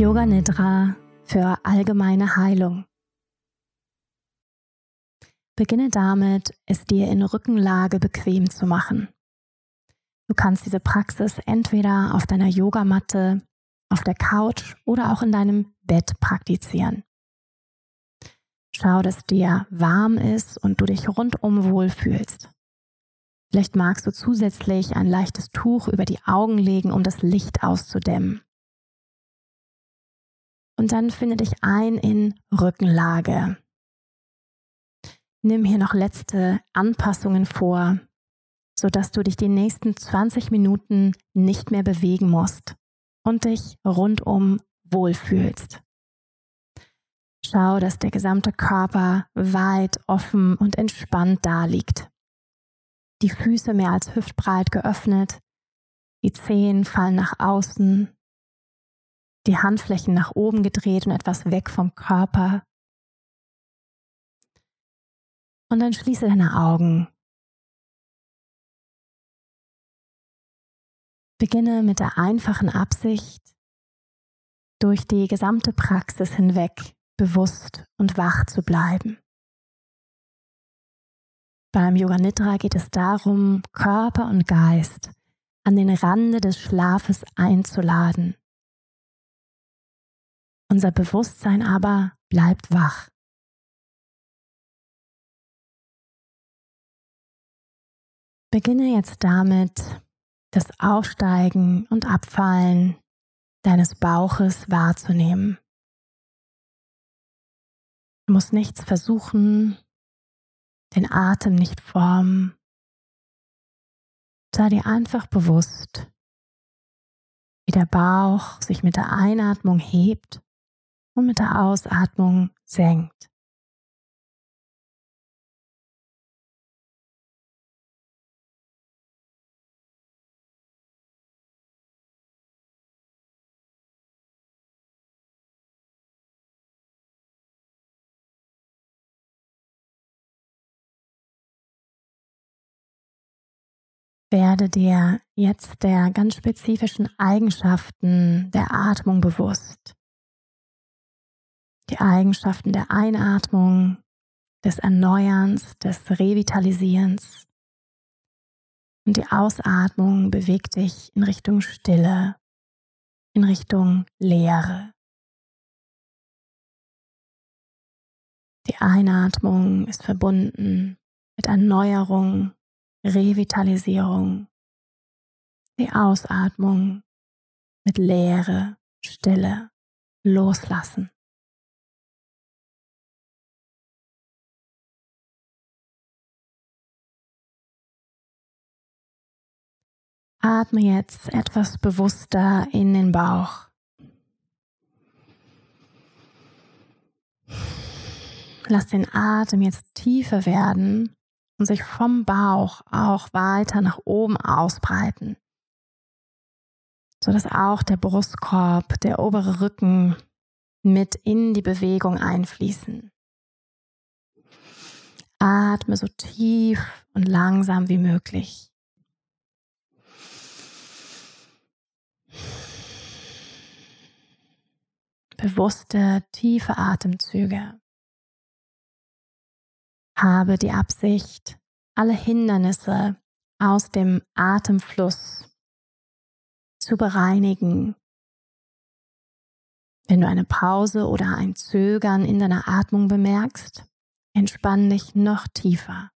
Yoga Nidra für allgemeine Heilung. Beginne damit, es dir in Rückenlage bequem zu machen. Du kannst diese Praxis entweder auf deiner Yogamatte, auf der Couch oder auch in deinem Bett praktizieren. Schau, dass dir warm ist und du dich rundum wohl fühlst. Vielleicht magst du zusätzlich ein leichtes Tuch über die Augen legen, um das Licht auszudämmen. Und dann finde dich ein in Rückenlage. Nimm hier noch letzte Anpassungen vor, sodass du dich die nächsten 20 Minuten nicht mehr bewegen musst und dich rundum wohlfühlst. Schau, dass der gesamte Körper weit, offen und entspannt daliegt. Die Füße mehr als hüftbreit geöffnet, die Zehen fallen nach außen, die Handflächen nach oben gedreht und etwas weg vom Körper, und dann schließe deine Augen. Beginne mit der einfachen Absicht, durch die gesamte Praxis hinweg bewusst und wach zu bleiben. Beim Yoga Nidra geht es darum, Körper und Geist an den Rande des Schlafes einzuladen. Unser Bewusstsein aber bleibt wach. Beginne jetzt damit, das Aufsteigen und Abfallen deines Bauches wahrzunehmen. Du musst nichts versuchen, den Atem nicht formen. Sei dir einfach bewusst, wie der Bauch sich mit der Einatmung hebt und mit der Ausatmung senkt. Werde dir jetzt der ganz spezifischen Eigenschaften der Atmung bewusst. Die Eigenschaften der Einatmung, des Erneuerns, des Revitalisierens. Und die Ausatmung bewegt dich in Richtung Stille, in Richtung Leere. Die Einatmung ist verbunden mit Erneuerung, Revitalisierung, die Ausatmung mit Leere, Stille, Loslassen. Atme jetzt etwas bewusster in den Bauch. Lass den Atem jetzt tiefer werden und sich vom Bauch auch weiter nach oben ausbreiten, sodass auch der Brustkorb, der obere Rücken mit in die Bewegung einfließen. Atme so tief und langsam wie möglich. Bewusste, tiefe Atemzüge habe die Absicht, alle Hindernisse aus dem Atemfluss zu bereinigen. Wenn du eine Pause oder ein Zögern in deiner Atmung bemerkst, entspann dich noch tiefer.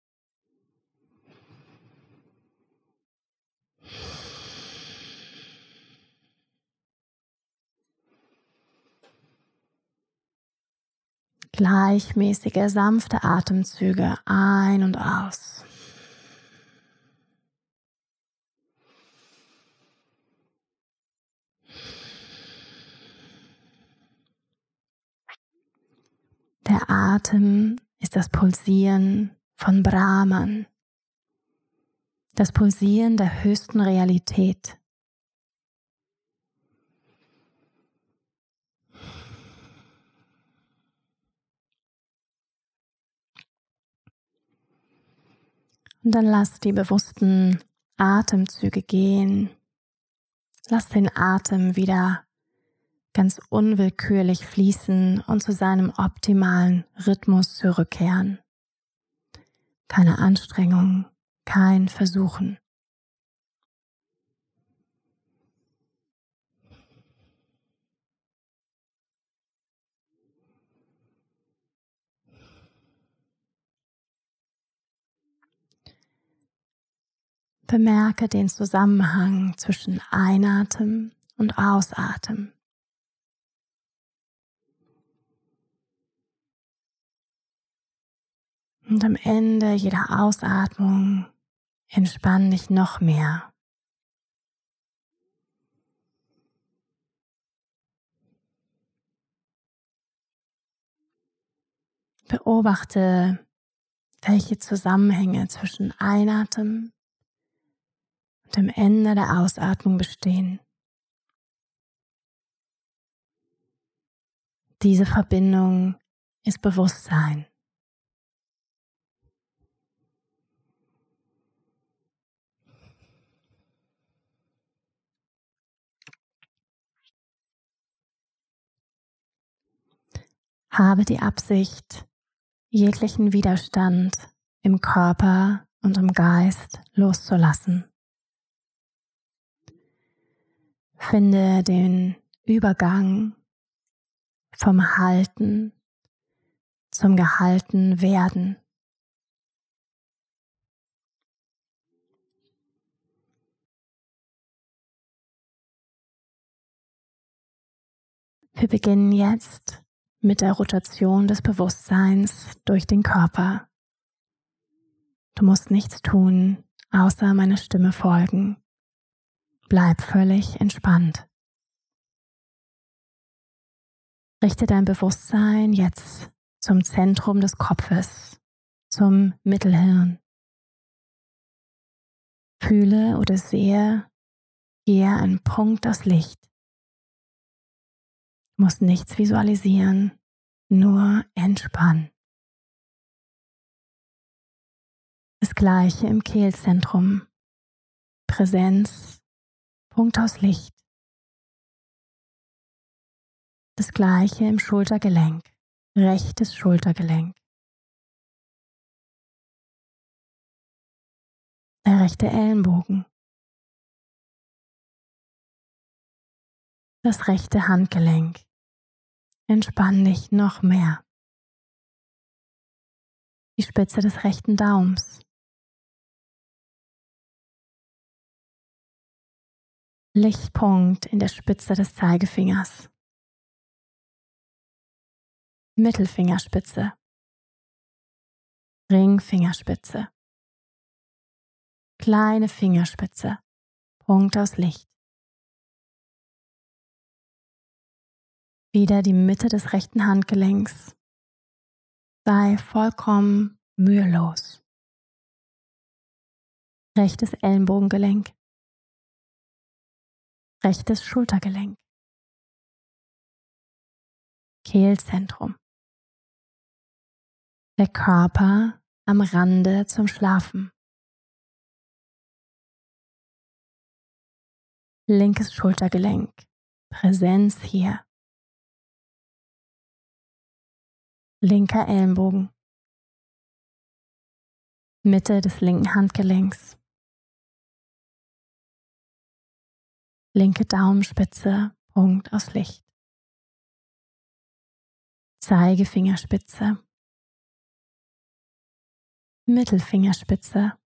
gleichmäßige, sanfte Atemzüge ein und aus. Der Atem ist das Pulsieren von Brahman, das Pulsieren der höchsten Realität. Und dann lass die bewussten Atemzüge gehen. Lass den Atem wieder ganz unwillkürlich fließen und zu seinem optimalen Rhythmus zurückkehren. Keine Anstrengung, kein Versuchen. Bemerke den Zusammenhang zwischen Einatmen und Ausatmen. Und am Ende jeder Ausatmung entspann dich noch mehr. Beobachte, welche Zusammenhänge zwischen Einatmen und dem Ende der Ausatmung bestehen. Diese Verbindung ist Bewusstsein. Habe die Absicht, jeglichen Widerstand im Körper und im Geist loszulassen. Finde den Übergang vom Halten zum gehalten werden. Wir beginnen jetzt mit der Rotation des Bewusstseins durch den Körper. Du musst nichts tun, außer meiner Stimme folgen. Bleib völlig entspannt. Richte dein Bewusstsein jetzt zum Zentrum des Kopfes, zum Mittelhirn. Fühle oder sehe hier einen Punkt aus Licht. Du musst nichts visualisieren, nur entspannen. Das gleiche im Kehlzentrum. Präsenz, Punkt aus Licht. Das gleiche im Schultergelenk, rechtes Schultergelenk. Der rechte Ellenbogen. das rechte Handgelenk. Entspann dich noch mehr. Die Spitze des rechten Daums. Lichtpunkt in der Spitze des Zeigefingers. Mittelfingerspitze. Ringfingerspitze. Kleine Fingerspitze. Punkt aus Licht. Wieder die Mitte des rechten Handgelenks. Sei vollkommen mühelos. Rechtes Ellenbogengelenk. Rechtes Schultergelenk. Kehlzentrum. Der Körper am Rande zum Schlafen. Linkes Schultergelenk. Präsenz hier. linker Ellenbogen, Mitte des linken Handgelenks, linke Daumenspitze, Punkt aus Licht, Zeigefingerspitze, Mittelfingerspitze,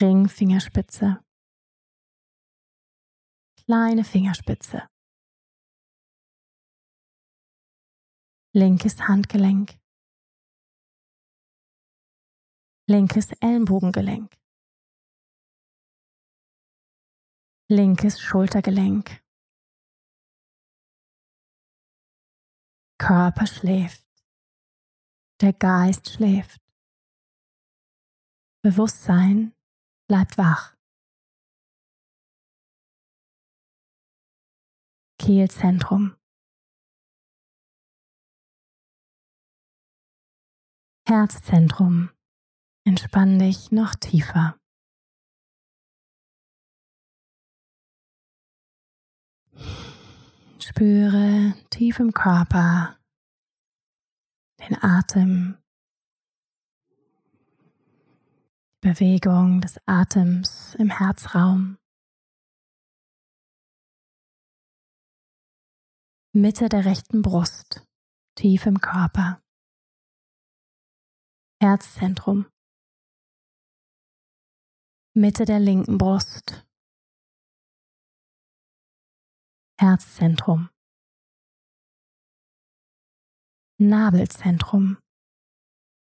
Ringfingerspitze, kleine Fingerspitze. linkes Handgelenk, linkes Ellenbogengelenk, linkes Schultergelenk, Körper schläft. Der Geist schläft. Bewusstsein bleibt wach. Kehlzentrum. Herzzentrum. Entspann dich noch tiefer. Spüre tief im Körper den Atem, die Bewegung des Atems im Herzraum. Mitte der rechten Brust, tief im Körper. Herzzentrum. Mitte der linken Brust. Herzzentrum. Nabelzentrum.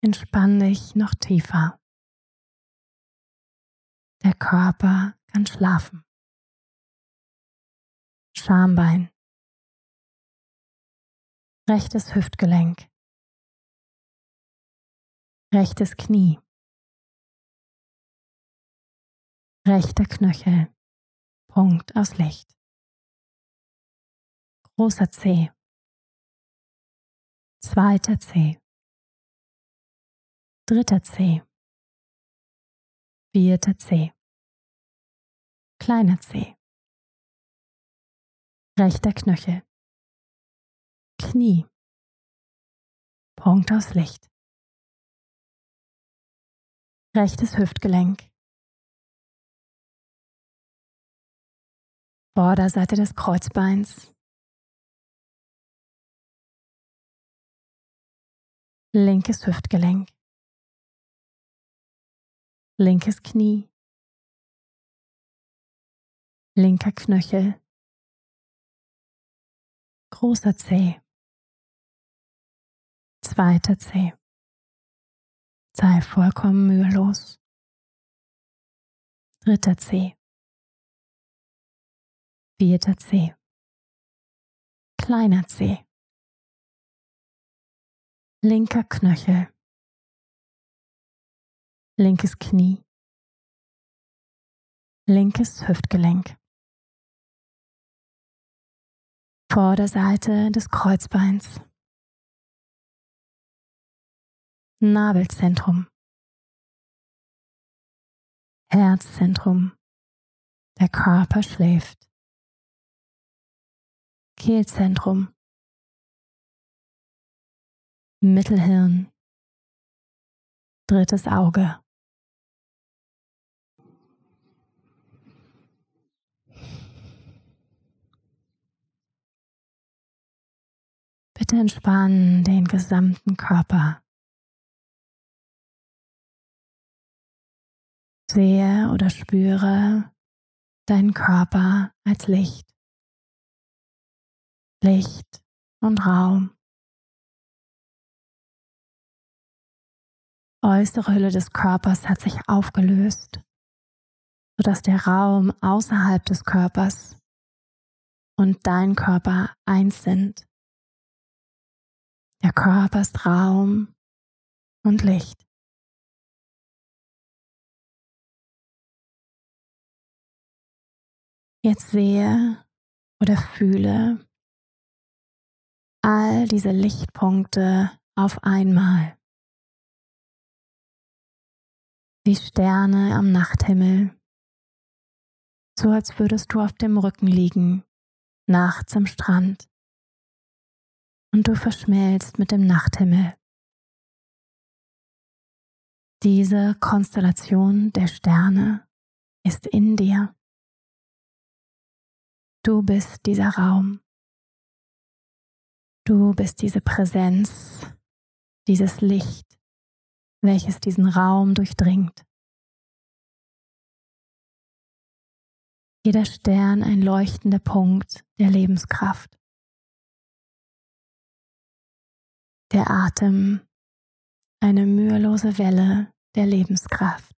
Entspann dich noch tiefer. Der Körper kann schlafen. Schambein. Rechtes Hüftgelenk. Rechtes Knie. Rechter Knöchel. Punkt aus Licht. Großer Zeh. Zweiter Zeh. Dritter Zeh. Vierter Zeh. Kleiner Zeh. Rechter Knöchel. Knie. Punkt aus Licht. Rechtes Hüftgelenk. Vorderseite des Kreuzbeins. Linkes Hüftgelenk. Linkes Knie. Linker Knöchel. Großer Zeh. Zweiter Zeh. Sei vollkommen mühelos. Dritter Zeh. Vierter Zeh. Kleiner Zeh. Linker Knöchel. Linkes Knie. Linkes Hüftgelenk. Vorderseite des Kreuzbeins. Nabelzentrum. Herzzentrum. Der Körper schläft. Kehlzentrum. Mittelhirn. Drittes Auge. Bitte entspannen den gesamten Körper. Sehe oder spüre deinen Körper als Licht. Licht und Raum. Äußere Hülle des Körpers hat sich aufgelöst, sodass der Raum außerhalb des Körpers und dein Körper eins sind. Der Körper ist Raum und Licht. Jetzt sehe oder fühle all diese Lichtpunkte auf einmal. Wie Sterne am Nachthimmel, so als würdest du auf dem Rücken liegen, nachts am Strand, und du verschmelzt mit dem Nachthimmel. Diese Konstellation der Sterne ist in dir. Du bist dieser Raum. Du bist diese Präsenz, dieses Licht, welches diesen Raum durchdringt. Jeder Stern ein leuchtender Punkt der Lebenskraft. Der Atem eine mühelose Welle der Lebenskraft.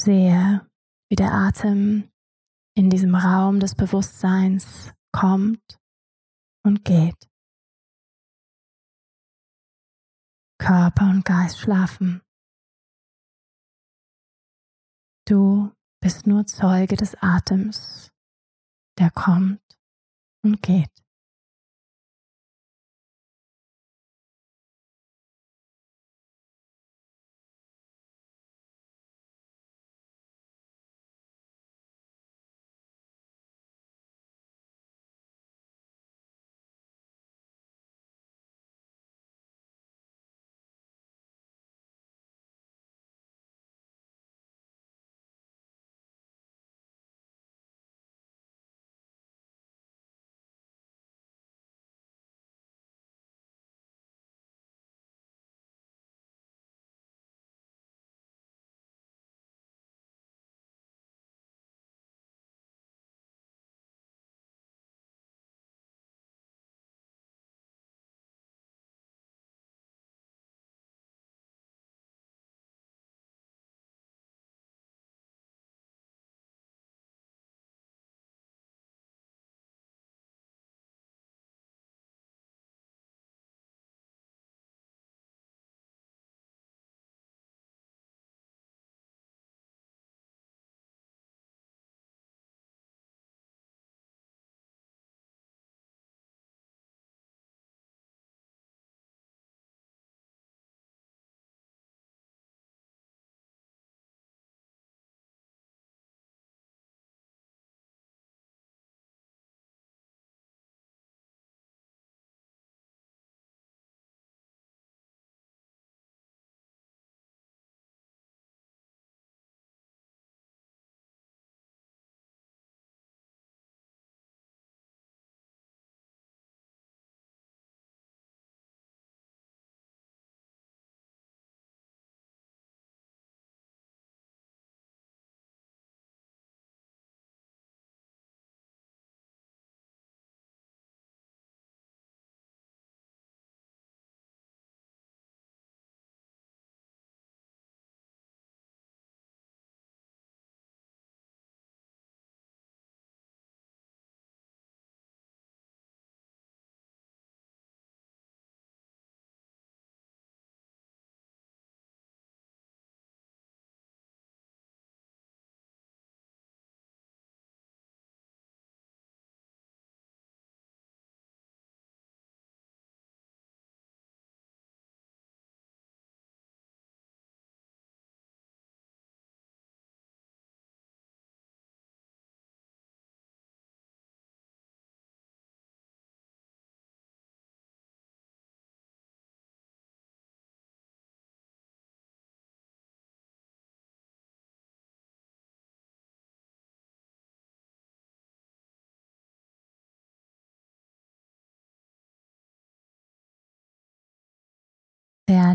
Sehe, wie der Atem in diesem Raum des Bewusstseins kommt und geht. Körper und Geist schlafen. Du bist nur Zeuge des Atems, der kommt und geht.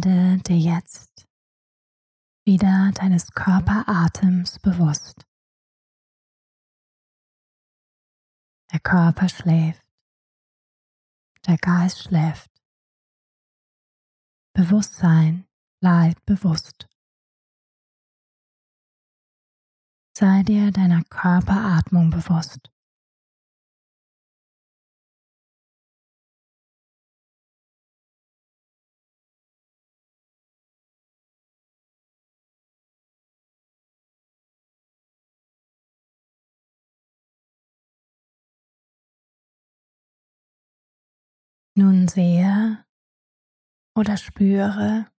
Werde dir jetzt wieder deines Körperatems bewusst. Der Körper schläft, der Geist schläft. Bewusstsein bleibt bewusst. Sei dir deiner Körperatmung bewusst. Nun sehe oder spüre,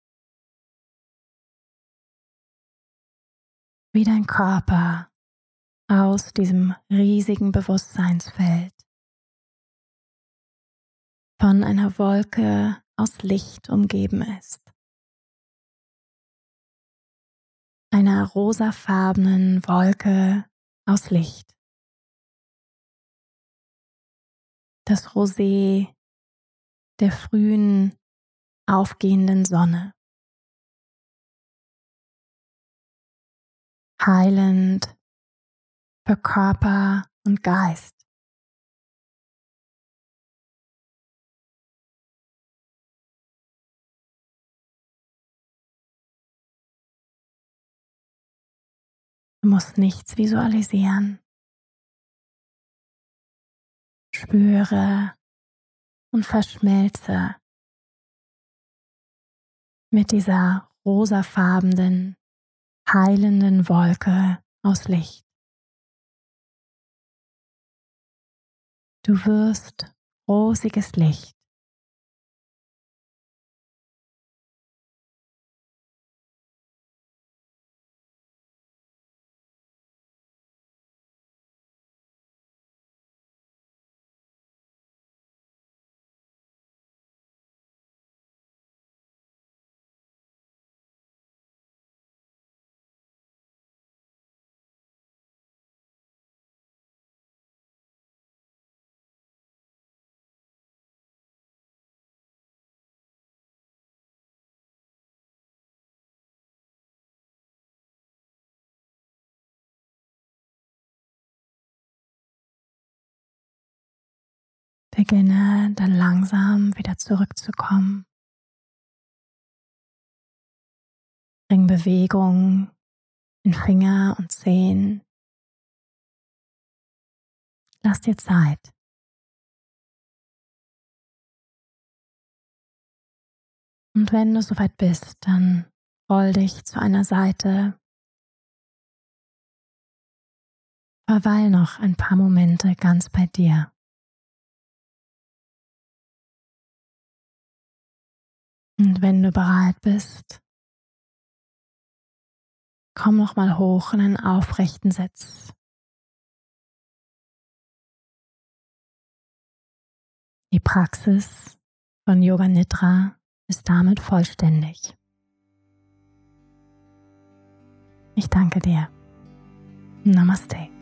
wie dein Körper aus diesem riesigen Bewusstseinsfeld von einer Wolke aus Licht umgeben ist. Einer rosafarbenen Wolke aus Licht. Das Rosé der frühen aufgehenden Sonne. Heilend für Körper und Geist. Du musst nichts visualisieren. spüre und verschmelze mit dieser rosafarbenen, heilenden Wolke aus Licht. Du wirst rosiges Licht. Beginne dann langsam wieder zurückzukommen. Bring Bewegung in Finger und Zehen. Lass dir Zeit. Und wenn du soweit bist, dann roll dich zu einer Seite. Verweil noch ein paar Momente ganz bei dir. Und wenn du bereit bist, komm noch mal hoch in einen aufrechten Sitz. Die Praxis von Yoga Nidra ist damit vollständig. Ich danke dir. Namaste.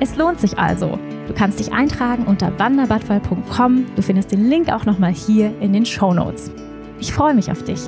Es lohnt sich also. Du kannst dich eintragen unter wanderbadfall.com. Du findest den Link auch nochmal hier in den Show Notes. Ich freue mich auf dich.